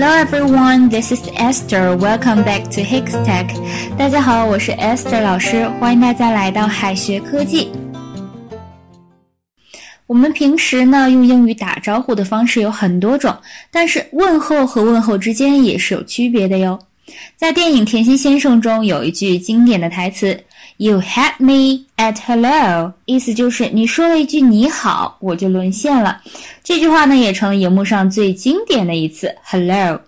Hello everyone, this is Esther. Welcome back to Hicks Tech. 大家好，我是 Esther 老师，欢迎大家来到海学科技。我们平时呢用英语打招呼的方式有很多种，但是问候和问候之间也是有区别的哟。在电影《甜心先生》中有一句经典的台词：“You had me at hello”，意思就是你说了一句你好，我就沦陷了。这句话呢也成了荧幕上最经典的一次 “hello”。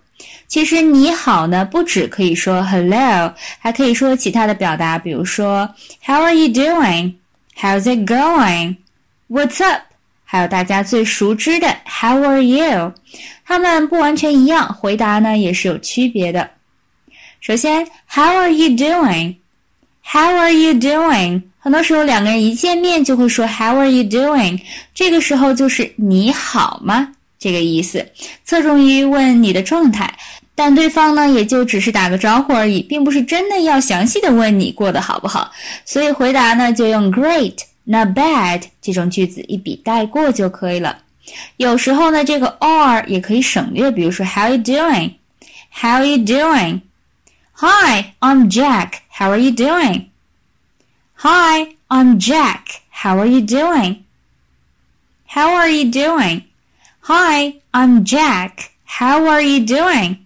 其实你好呢不只可以说 “hello”，还可以说其他的表达，比如说 “How are you doing? How's it going? What's up?” 还有大家最熟知的 “How are you？” 它们不完全一样，回答呢也是有区别的。首先，How are you doing？How are you doing？很多时候两个人一见面就会说 How are you doing？这个时候就是你好吗这个意思，侧重于问你的状态，但对方呢也就只是打个招呼而已，并不是真的要详细的问你过得好不好。所以回答呢就用 Great，Not bad 这种句子一笔带过就可以了。有时候呢这个 are 也可以省略，比如说 How are you doing？How are you doing？Hi, I'm Jack. How are you doing? Hi, I'm Jack. How are you doing? How are you doing? Hi, I'm Jack. How are you doing?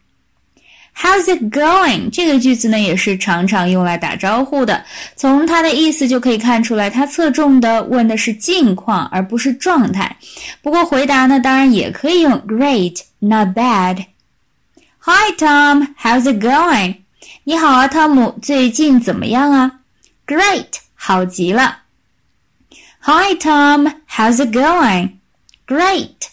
How's it going? 这个句子呢，也是常常用来打招呼的。从它的意思就可以看出来，它侧重的问的是近况，而不是状态。不过回答呢，当然也可以用 Great, not bad. Hi, Tom. How's it going? 你好啊，汤姆，最近怎么样啊？Great，好极了。Hi Tom，how's it going？Great。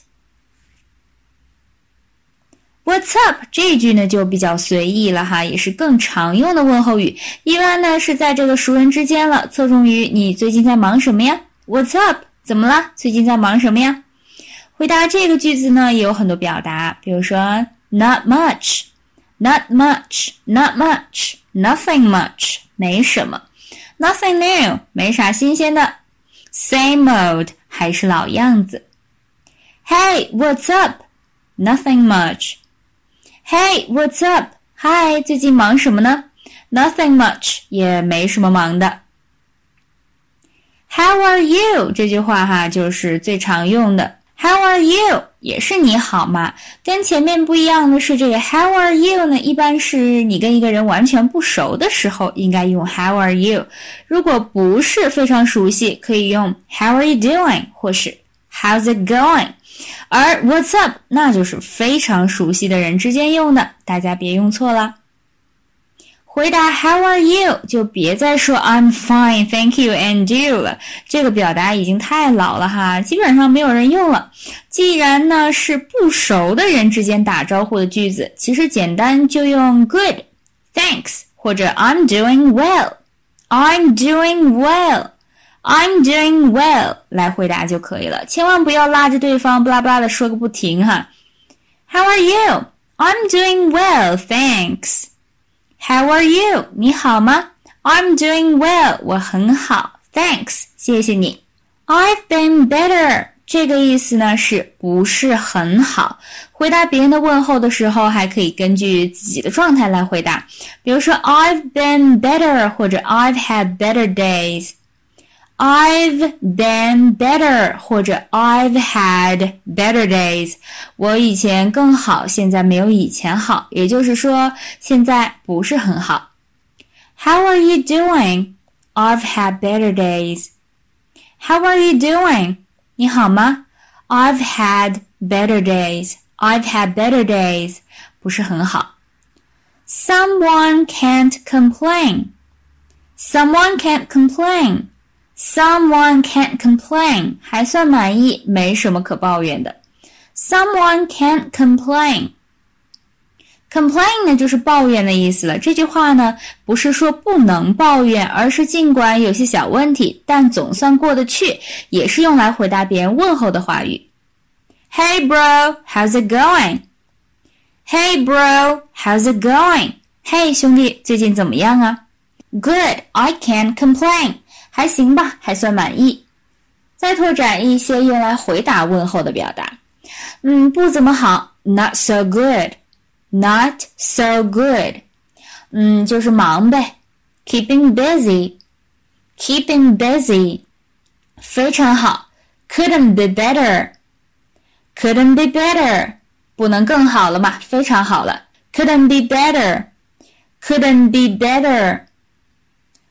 What's up？这句呢就比较随意了哈，也是更常用的问候语。一般呢是在这个熟人之间了，侧重于你最近在忙什么呀？What's up？怎么了？最近在忙什么呀？回答这个句子呢也有很多表达，比如说 Not much。Not much, not much, nothing much，没什么。Nothing new，没啥新鲜的。Same old，还是老样子。Hey, what's up? Nothing much. Hey, what's up? Hi，最近忙什么呢？Nothing much，也没什么忙的。How are you？这句话哈，就是最常用的。How are you？ 也是你好嘛？跟前面不一样的是，这个 How are you 呢？一般是你跟一个人完全不熟的时候，应该用 How are you。如果不是非常熟悉，可以用 How are you doing？或是 How's it going？而 What's up？那就是非常熟悉的人之间用的，大家别用错了。回答 How are you？就别再说 I'm fine, thank you and you 了。这个表达已经太老了哈，基本上没有人用了。既然呢是不熟的人之间打招呼的句子，其实简单就用 Good, thanks 或者 I'm doing well, I'm doing well, I'm doing well 来回答就可以了。千万不要拉着对方巴拉巴拉的说个不停哈。How are you? I'm doing well, thanks. How are you？你好吗？I'm doing well。我很好，Thanks。谢谢你。I've been better。这个意思呢是不是很好？回答别人的问候的时候，还可以根据自己的状态来回答。比如说，I've been better，或者 I've had better days。I've been better，或者 I've had better days。我以前更好，现在没有以前好，也就是说现在不是很好。How are you doing? I've had better days. How are you doing? 你好吗？I've had better days. I've had better days. 不是很好。Someone can't complain. Someone can't complain. Someone can't complain，还算满意，没什么可抱怨的。Someone can't complain。Complain 呢就是抱怨的意思了。这句话呢不是说不能抱怨，而是尽管有些小问题，但总算过得去，也是用来回答别人问候的话语。Hey bro, how's it going? Hey bro, how's it going? Hey 兄弟，最近怎么样啊？Good, I can't complain. 还行吧，还算满意。再拓展一些用来回答问候的表达，嗯，不怎么好，not so good。not so good，嗯，就是忙呗，keeping busy，keeping busy，非常好，couldn't be better，couldn't be better，不能更好了嘛，非常好了，couldn't be better，couldn't be better，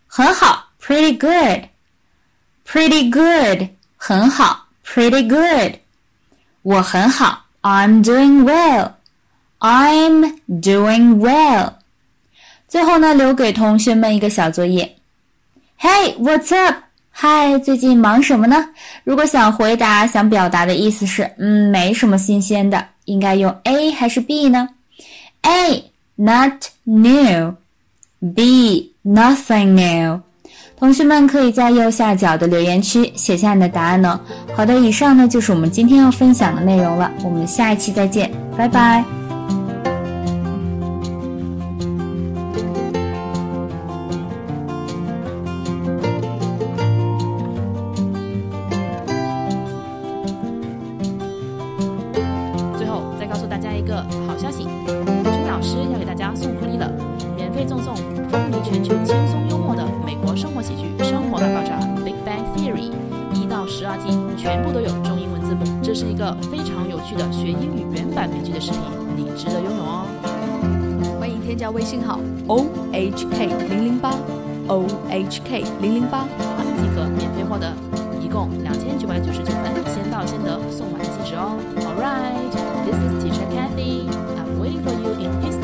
很好 ，pretty good，pretty good，很好，pretty good，我很好，I'm doing well。I'm doing well。最后呢，留给同学们一个小作业。Hey, what's up? 嗨，最近忙什么呢？如果想回答，想表达的意思是，嗯，没什么新鲜的，应该用 A 还是 B 呢？A, not new. B, nothing new. 同学们可以在右下角的留言区写下你的答案哦。好的，以上呢就是我们今天要分享的内容了。我们下一期再见，拜拜。最后再告诉大家一个好消息，君老师要给大家送福利了，免费赠送《风靡全球轻松爆炸，《Big Bang Theory》一到十二季全部都有中英文字幕，这是一个非常有趣的学英语原版美剧的视频，你值得拥有哦！欢迎添加微信号 O H K 零零八 O H K 零零八，即可免费获得，一共两千九百九十九份，先到先得，送完即止哦！All right，this is teacher Kathy，I'm waiting for you in class.